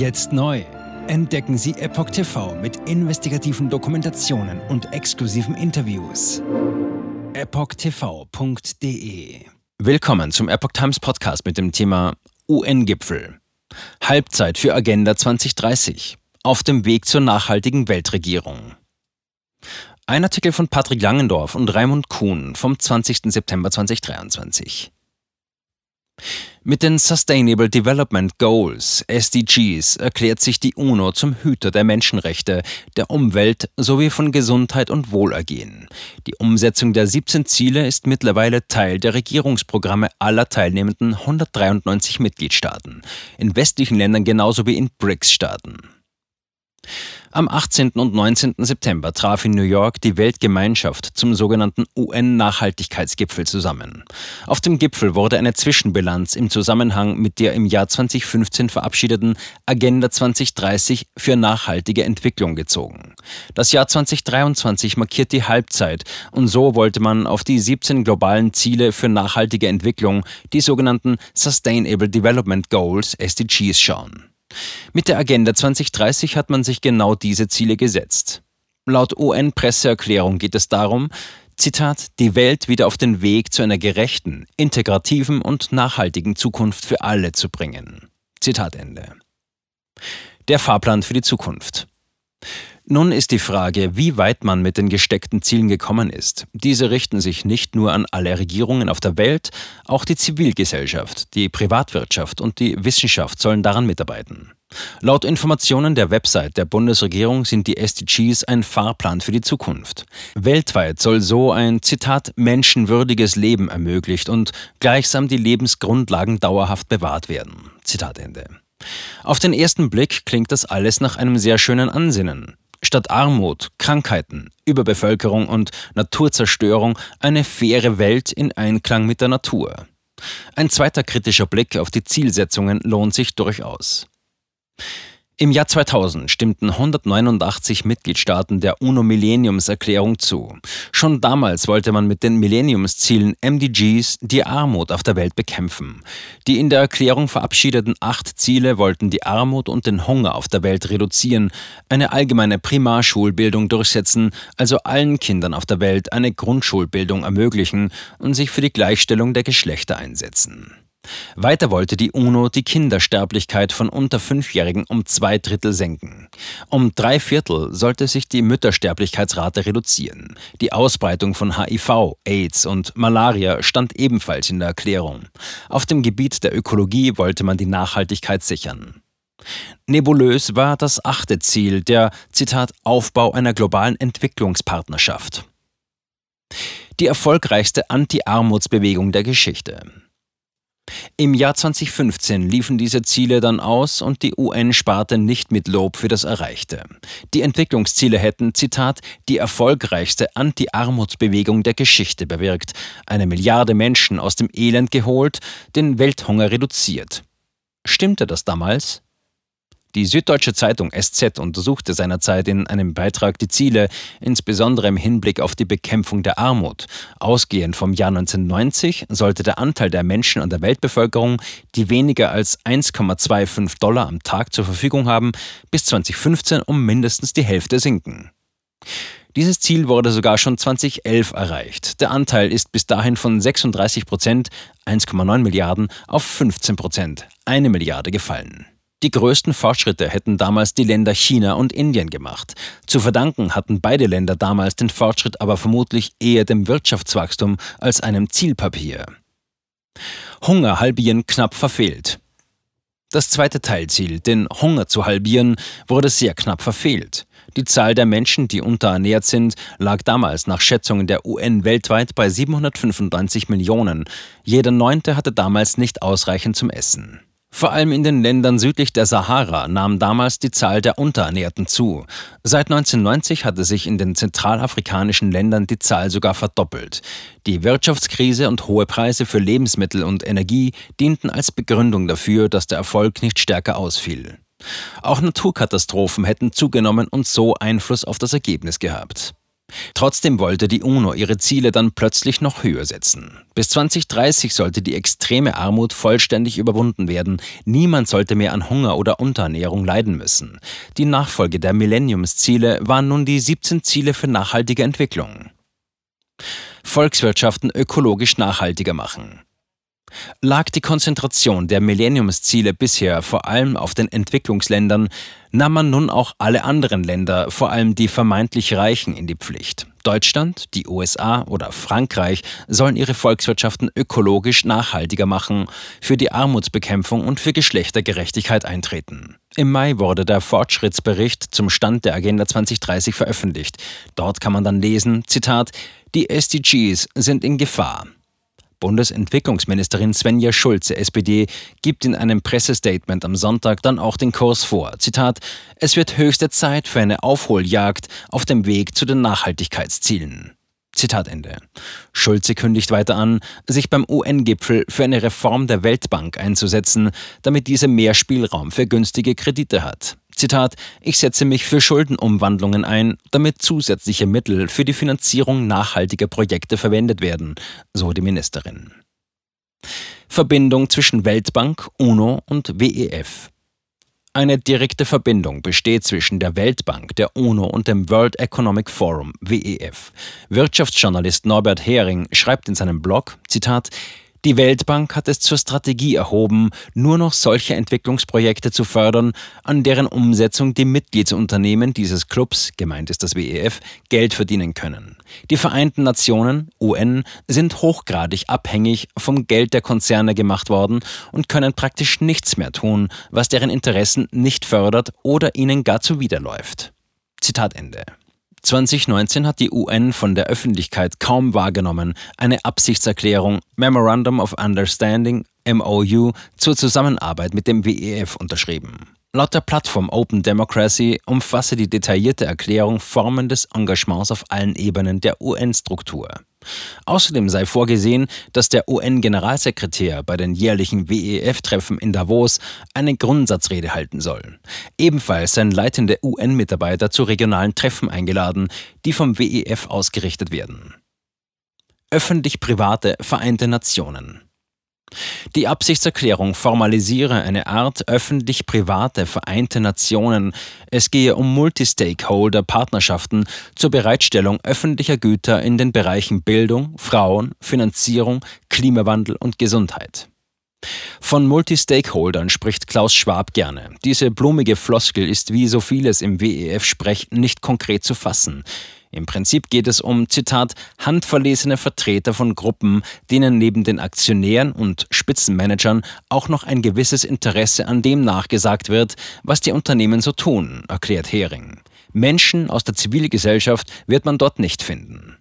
Jetzt neu. Entdecken Sie Epoch TV mit investigativen Dokumentationen und exklusiven Interviews. EpochTV.de Willkommen zum Epoch Times Podcast mit dem Thema UN-Gipfel. Halbzeit für Agenda 2030. Auf dem Weg zur nachhaltigen Weltregierung. Ein Artikel von Patrick Langendorf und Raimund Kuhn vom 20. September 2023. Mit den Sustainable Development Goals, SDGs, erklärt sich die UNO zum Hüter der Menschenrechte, der Umwelt sowie von Gesundheit und Wohlergehen. Die Umsetzung der 17 Ziele ist mittlerweile Teil der Regierungsprogramme aller teilnehmenden 193 Mitgliedstaaten, in westlichen Ländern genauso wie in BRICS-Staaten. Am 18. und 19. September traf in New York die Weltgemeinschaft zum sogenannten UN-Nachhaltigkeitsgipfel zusammen. Auf dem Gipfel wurde eine Zwischenbilanz im Zusammenhang mit der im Jahr 2015 verabschiedeten Agenda 2030 für nachhaltige Entwicklung gezogen. Das Jahr 2023 markiert die Halbzeit und so wollte man auf die 17 globalen Ziele für nachhaltige Entwicklung, die sogenannten Sustainable Development Goals, SDGs, schauen. Mit der Agenda 2030 hat man sich genau diese Ziele gesetzt. Laut UN-Presseerklärung geht es darum, Zitat, die Welt wieder auf den Weg zu einer gerechten, integrativen und nachhaltigen Zukunft für alle zu bringen. Zitat Ende. Der Fahrplan für die Zukunft. Nun ist die Frage, wie weit man mit den gesteckten Zielen gekommen ist. Diese richten sich nicht nur an alle Regierungen auf der Welt, auch die Zivilgesellschaft, die Privatwirtschaft und die Wissenschaft sollen daran mitarbeiten. Laut Informationen der Website der Bundesregierung sind die SDGs ein Fahrplan für die Zukunft. Weltweit soll so ein Zitat menschenwürdiges Leben ermöglicht und gleichsam die Lebensgrundlagen dauerhaft bewahrt werden. Zitat Ende. Auf den ersten Blick klingt das alles nach einem sehr schönen Ansinnen. Statt Armut, Krankheiten, Überbevölkerung und Naturzerstörung eine faire Welt in Einklang mit der Natur. Ein zweiter kritischer Blick auf die Zielsetzungen lohnt sich durchaus. Im Jahr 2000 stimmten 189 Mitgliedstaaten der UNO-Millenniumserklärung zu. Schon damals wollte man mit den Millenniumszielen MDGs die Armut auf der Welt bekämpfen. Die in der Erklärung verabschiedeten acht Ziele wollten die Armut und den Hunger auf der Welt reduzieren, eine allgemeine Primarschulbildung durchsetzen, also allen Kindern auf der Welt eine Grundschulbildung ermöglichen und sich für die Gleichstellung der Geschlechter einsetzen. Weiter wollte die UNO die Kindersterblichkeit von unter Fünfjährigen um zwei Drittel senken. Um drei Viertel sollte sich die Müttersterblichkeitsrate reduzieren. Die Ausbreitung von HIV, AIDS und Malaria stand ebenfalls in der Erklärung. Auf dem Gebiet der Ökologie wollte man die Nachhaltigkeit sichern. Nebulös war das achte Ziel, der, Zitat, Aufbau einer globalen Entwicklungspartnerschaft. Die erfolgreichste Anti-Armutsbewegung der Geschichte. Im Jahr 2015 liefen diese Ziele dann aus und die UN sparte nicht mit Lob für das Erreichte. Die Entwicklungsziele hätten, Zitat, die erfolgreichste Anti-Armutsbewegung der Geschichte bewirkt, eine Milliarde Menschen aus dem Elend geholt, den Welthunger reduziert. Stimmte das damals? Die Süddeutsche Zeitung SZ untersuchte seinerzeit in einem Beitrag die Ziele, insbesondere im Hinblick auf die Bekämpfung der Armut. Ausgehend vom Jahr 1990 sollte der Anteil der Menschen an der Weltbevölkerung, die weniger als 1,25 Dollar am Tag zur Verfügung haben, bis 2015 um mindestens die Hälfte sinken. Dieses Ziel wurde sogar schon 2011 erreicht. Der Anteil ist bis dahin von 36 Prozent, 1,9 Milliarden, auf 15 Prozent, eine Milliarde gefallen. Die größten Fortschritte hätten damals die Länder China und Indien gemacht. Zu verdanken hatten beide Länder damals den Fortschritt aber vermutlich eher dem Wirtschaftswachstum als einem Zielpapier. Hunger halbieren knapp verfehlt. Das zweite Teilziel, den Hunger zu halbieren, wurde sehr knapp verfehlt. Die Zahl der Menschen, die unterernährt sind, lag damals nach Schätzungen der UN weltweit bei 795 Millionen. Jeder Neunte hatte damals nicht ausreichend zum Essen. Vor allem in den Ländern südlich der Sahara nahm damals die Zahl der Unterernährten zu. Seit 1990 hatte sich in den zentralafrikanischen Ländern die Zahl sogar verdoppelt. Die Wirtschaftskrise und hohe Preise für Lebensmittel und Energie dienten als Begründung dafür, dass der Erfolg nicht stärker ausfiel. Auch Naturkatastrophen hätten zugenommen und so Einfluss auf das Ergebnis gehabt. Trotzdem wollte die UNO ihre Ziele dann plötzlich noch höher setzen. Bis 2030 sollte die extreme Armut vollständig überwunden werden. Niemand sollte mehr an Hunger oder Unterernährung leiden müssen. Die Nachfolge der Millenniumsziele waren nun die 17 Ziele für nachhaltige Entwicklung. Volkswirtschaften ökologisch nachhaltiger machen. Lag die Konzentration der Millenniumsziele bisher vor allem auf den Entwicklungsländern, nahm man nun auch alle anderen Länder, vor allem die vermeintlich Reichen, in die Pflicht. Deutschland, die USA oder Frankreich sollen ihre Volkswirtschaften ökologisch nachhaltiger machen, für die Armutsbekämpfung und für Geschlechtergerechtigkeit eintreten. Im Mai wurde der Fortschrittsbericht zum Stand der Agenda 2030 veröffentlicht. Dort kann man dann lesen, Zitat, die SDGs sind in Gefahr. Bundesentwicklungsministerin Svenja Schulze, SPD, gibt in einem Pressestatement am Sonntag dann auch den Kurs vor. Zitat: Es wird höchste Zeit für eine Aufholjagd auf dem Weg zu den Nachhaltigkeitszielen. Zitat Ende. Schulze kündigt weiter an, sich beim UN-Gipfel für eine Reform der Weltbank einzusetzen, damit diese mehr Spielraum für günstige Kredite hat. Zitat, ich setze mich für Schuldenumwandlungen ein, damit zusätzliche Mittel für die Finanzierung nachhaltiger Projekte verwendet werden, so die Ministerin. Verbindung zwischen Weltbank, UNO und WEF. Eine direkte Verbindung besteht zwischen der Weltbank, der UNO und dem World Economic Forum, WEF. Wirtschaftsjournalist Norbert Hering schreibt in seinem Blog, Zitat, die Weltbank hat es zur Strategie erhoben, nur noch solche Entwicklungsprojekte zu fördern, an deren Umsetzung die Mitgliedsunternehmen dieses Clubs, gemeint ist das WEF, Geld verdienen können. Die Vereinten Nationen, UN, sind hochgradig abhängig vom Geld der Konzerne gemacht worden und können praktisch nichts mehr tun, was deren Interessen nicht fördert oder ihnen gar zuwiderläuft. Zitat Ende. 2019 hat die UN von der Öffentlichkeit kaum wahrgenommen eine Absichtserklärung Memorandum of Understanding MOU zur Zusammenarbeit mit dem WEF unterschrieben. Laut der Plattform Open Democracy umfasse die detaillierte Erklärung Formen des Engagements auf allen Ebenen der UN-Struktur. Außerdem sei vorgesehen, dass der UN-Generalsekretär bei den jährlichen WEF-Treffen in Davos eine Grundsatzrede halten soll. Ebenfalls seien leitende UN-Mitarbeiter zu regionalen Treffen eingeladen, die vom WEF ausgerichtet werden. Öffentlich-private Vereinte Nationen die Absichtserklärung formalisiere eine Art öffentlich-private Vereinte Nationen. Es gehe um Multistakeholder-Partnerschaften zur Bereitstellung öffentlicher Güter in den Bereichen Bildung, Frauen, Finanzierung, Klimawandel und Gesundheit. Von Multistakeholdern spricht Klaus Schwab gerne. Diese blumige Floskel ist wie so vieles im WEF-Sprech nicht konkret zu fassen. Im Prinzip geht es um, Zitat, handverlesene Vertreter von Gruppen, denen neben den Aktionären und Spitzenmanagern auch noch ein gewisses Interesse an dem nachgesagt wird, was die Unternehmen so tun, erklärt Hering. Menschen aus der Zivilgesellschaft wird man dort nicht finden.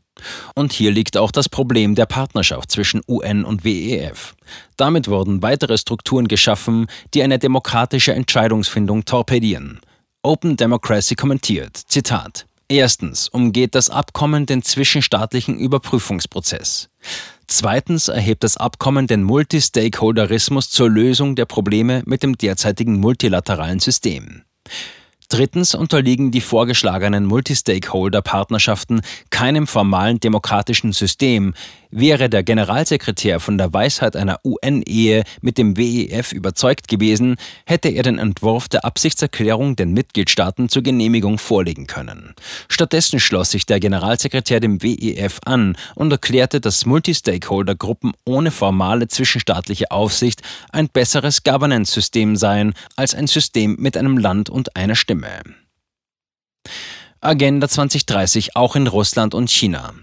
Und hier liegt auch das Problem der Partnerschaft zwischen UN und WEF. Damit wurden weitere Strukturen geschaffen, die eine demokratische Entscheidungsfindung torpedieren. Open Democracy kommentiert, Zitat, Erstens umgeht das Abkommen den zwischenstaatlichen Überprüfungsprozess. Zweitens erhebt das Abkommen den Multistakeholderismus zur Lösung der Probleme mit dem derzeitigen multilateralen System. Drittens unterliegen die vorgeschlagenen Multistakeholder-Partnerschaften keinem formalen demokratischen System. Wäre der Generalsekretär von der Weisheit einer UN-Ehe mit dem WEF überzeugt gewesen, hätte er den Entwurf der Absichtserklärung den Mitgliedstaaten zur Genehmigung vorlegen können. Stattdessen schloss sich der Generalsekretär dem WEF an und erklärte, dass Multistakeholder-Gruppen ohne formale zwischenstaatliche Aufsicht ein besseres Governance-System seien als ein System mit einem Land und einer Stimme. Agenda 2030 auch in Russland und China.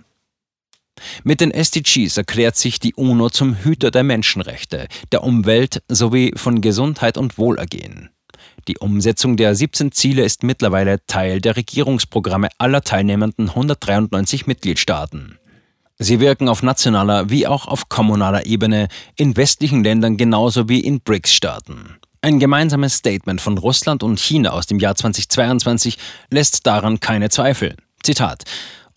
Mit den SDGs erklärt sich die UNO zum Hüter der Menschenrechte, der Umwelt sowie von Gesundheit und Wohlergehen. Die Umsetzung der 17 Ziele ist mittlerweile Teil der Regierungsprogramme aller teilnehmenden 193 Mitgliedstaaten. Sie wirken auf nationaler wie auch auf kommunaler Ebene in westlichen Ländern genauso wie in BRICS-Staaten. Ein gemeinsames Statement von Russland und China aus dem Jahr 2022 lässt daran keine Zweifel. Zitat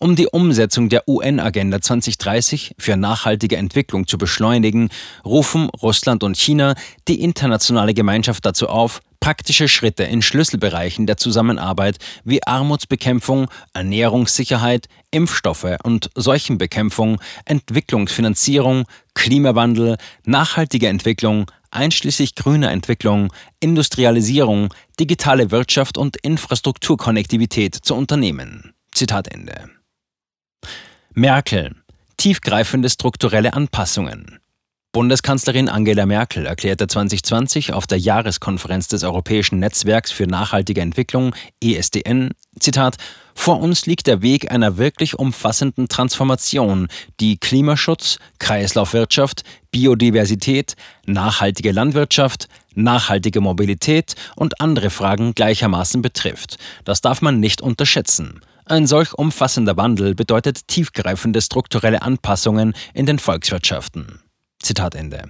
um die Umsetzung der UN-Agenda 2030 für nachhaltige Entwicklung zu beschleunigen, rufen Russland und China die internationale Gemeinschaft dazu auf, praktische Schritte in Schlüsselbereichen der Zusammenarbeit wie Armutsbekämpfung, Ernährungssicherheit, Impfstoffe und Seuchenbekämpfung, Entwicklungsfinanzierung, Klimawandel, nachhaltige Entwicklung, einschließlich grüner Entwicklung, Industrialisierung, digitale Wirtschaft und Infrastrukturkonnektivität zu unternehmen. Zitat Ende. Merkel. Tiefgreifende strukturelle Anpassungen. Bundeskanzlerin Angela Merkel erklärte 2020 auf der Jahreskonferenz des Europäischen Netzwerks für nachhaltige Entwicklung ESDN, Zitat, vor uns liegt der Weg einer wirklich umfassenden Transformation, die Klimaschutz, Kreislaufwirtschaft, Biodiversität, nachhaltige Landwirtschaft, nachhaltige Mobilität und andere Fragen gleichermaßen betrifft. Das darf man nicht unterschätzen. Ein solch umfassender Wandel bedeutet tiefgreifende strukturelle Anpassungen in den Volkswirtschaften. Zitat Ende.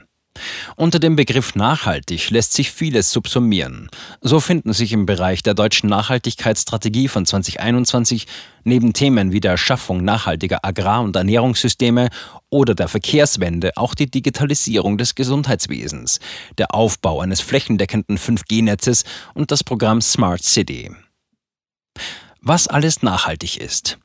Unter dem Begriff nachhaltig lässt sich vieles subsumieren. So finden sich im Bereich der deutschen Nachhaltigkeitsstrategie von 2021 neben Themen wie der Schaffung nachhaltiger Agrar- und Ernährungssysteme oder der Verkehrswende auch die Digitalisierung des Gesundheitswesens, der Aufbau eines flächendeckenden 5G-Netzes und das Programm Smart City. Was alles nachhaltig ist.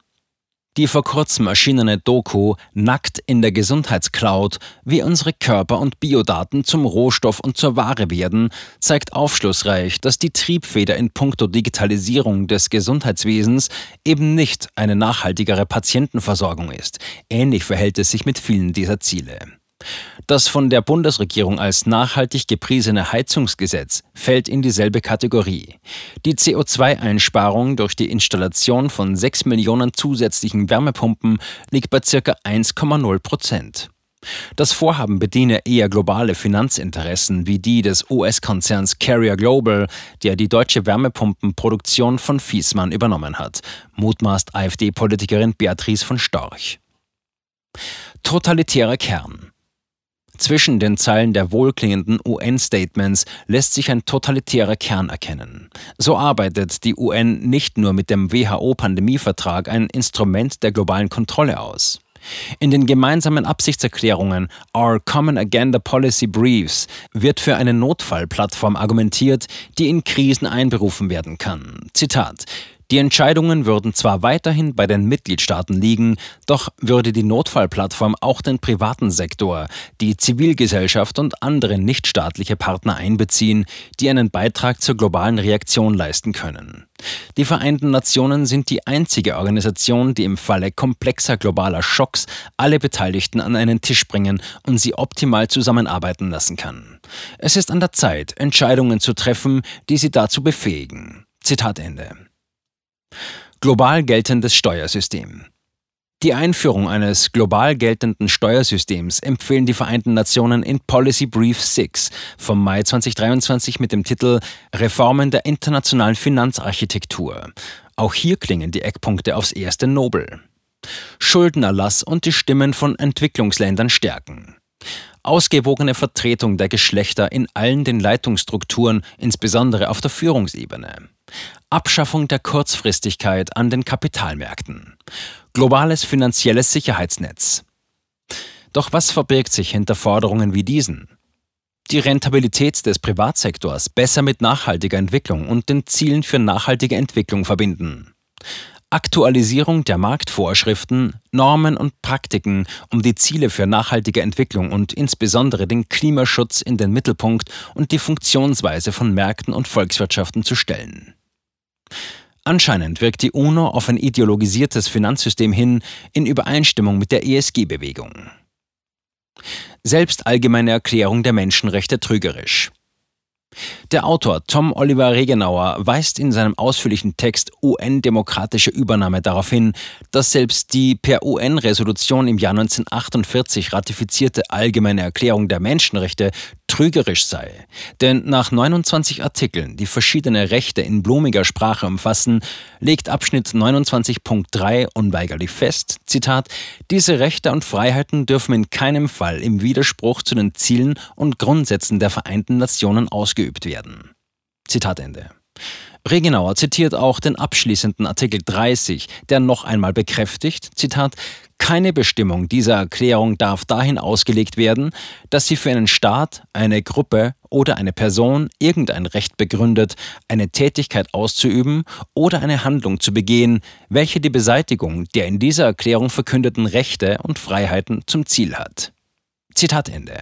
Die vor kurzem erschienene Doku Nackt in der Gesundheitscloud, wie unsere Körper- und Biodaten zum Rohstoff und zur Ware werden, zeigt aufschlussreich, dass die Triebfeder in puncto Digitalisierung des Gesundheitswesens eben nicht eine nachhaltigere Patientenversorgung ist. Ähnlich verhält es sich mit vielen dieser Ziele. Das von der Bundesregierung als nachhaltig gepriesene Heizungsgesetz fällt in dieselbe Kategorie. Die CO2-Einsparung durch die Installation von 6 Millionen zusätzlichen Wärmepumpen liegt bei ca. 1,0 Prozent. Das Vorhaben bediene eher globale Finanzinteressen wie die des US-Konzerns Carrier Global, der die deutsche Wärmepumpenproduktion von Fiesmann übernommen hat, mutmaßt AfD-Politikerin Beatrice von Storch. Totalitärer Kern. Zwischen den Zeilen der wohlklingenden UN-Statements lässt sich ein totalitärer Kern erkennen. So arbeitet die UN nicht nur mit dem WHO-Pandemievertrag ein Instrument der globalen Kontrolle aus. In den gemeinsamen Absichtserklärungen Our Common Agenda Policy Briefs wird für eine Notfallplattform argumentiert, die in Krisen einberufen werden kann. Zitat die Entscheidungen würden zwar weiterhin bei den Mitgliedstaaten liegen, doch würde die Notfallplattform auch den privaten Sektor, die Zivilgesellschaft und andere nichtstaatliche Partner einbeziehen, die einen Beitrag zur globalen Reaktion leisten können. Die Vereinten Nationen sind die einzige Organisation, die im Falle komplexer globaler Schocks alle Beteiligten an einen Tisch bringen und sie optimal zusammenarbeiten lassen kann. Es ist an der Zeit, Entscheidungen zu treffen, die sie dazu befähigen. Zitat Ende. Global geltendes Steuersystem. Die Einführung eines global geltenden Steuersystems empfehlen die Vereinten Nationen in Policy Brief 6 vom Mai 2023 mit dem Titel Reformen der internationalen Finanzarchitektur. Auch hier klingen die Eckpunkte aufs erste nobel. Schuldenerlass und die Stimmen von Entwicklungsländern stärken. Ausgewogene Vertretung der Geschlechter in allen den Leitungsstrukturen, insbesondere auf der Führungsebene. Abschaffung der Kurzfristigkeit an den Kapitalmärkten. Globales finanzielles Sicherheitsnetz. Doch was verbirgt sich hinter Forderungen wie diesen? Die Rentabilität des Privatsektors besser mit nachhaltiger Entwicklung und den Zielen für nachhaltige Entwicklung verbinden. Aktualisierung der Marktvorschriften, Normen und Praktiken, um die Ziele für nachhaltige Entwicklung und insbesondere den Klimaschutz in den Mittelpunkt und die Funktionsweise von Märkten und Volkswirtschaften zu stellen. Anscheinend wirkt die UNO auf ein ideologisiertes Finanzsystem hin in Übereinstimmung mit der ESG-Bewegung. Selbst allgemeine Erklärung der Menschenrechte trügerisch. Der Autor Tom Oliver Regenauer weist in seinem ausführlichen Text UN-demokratische Übernahme darauf hin, dass selbst die per UN-Resolution im Jahr 1948 ratifizierte Allgemeine Erklärung der Menschenrechte trügerisch sei. Denn nach 29 Artikeln, die verschiedene Rechte in blumiger Sprache umfassen, legt Abschnitt 29.3 unweigerlich fest, Zitat, diese Rechte und Freiheiten dürfen in keinem Fall im Widerspruch zu den Zielen und Grundsätzen der Vereinten Nationen ausgeübt werden. Zitat Ende. Regenauer zitiert auch den abschließenden Artikel 30, der noch einmal bekräftigt, Zitat, keine Bestimmung dieser Erklärung darf dahin ausgelegt werden, dass sie für einen Staat, eine Gruppe oder eine Person irgendein Recht begründet, eine Tätigkeit auszuüben oder eine Handlung zu begehen, welche die Beseitigung der in dieser Erklärung verkündeten Rechte und Freiheiten zum Ziel hat. Zitat Ende.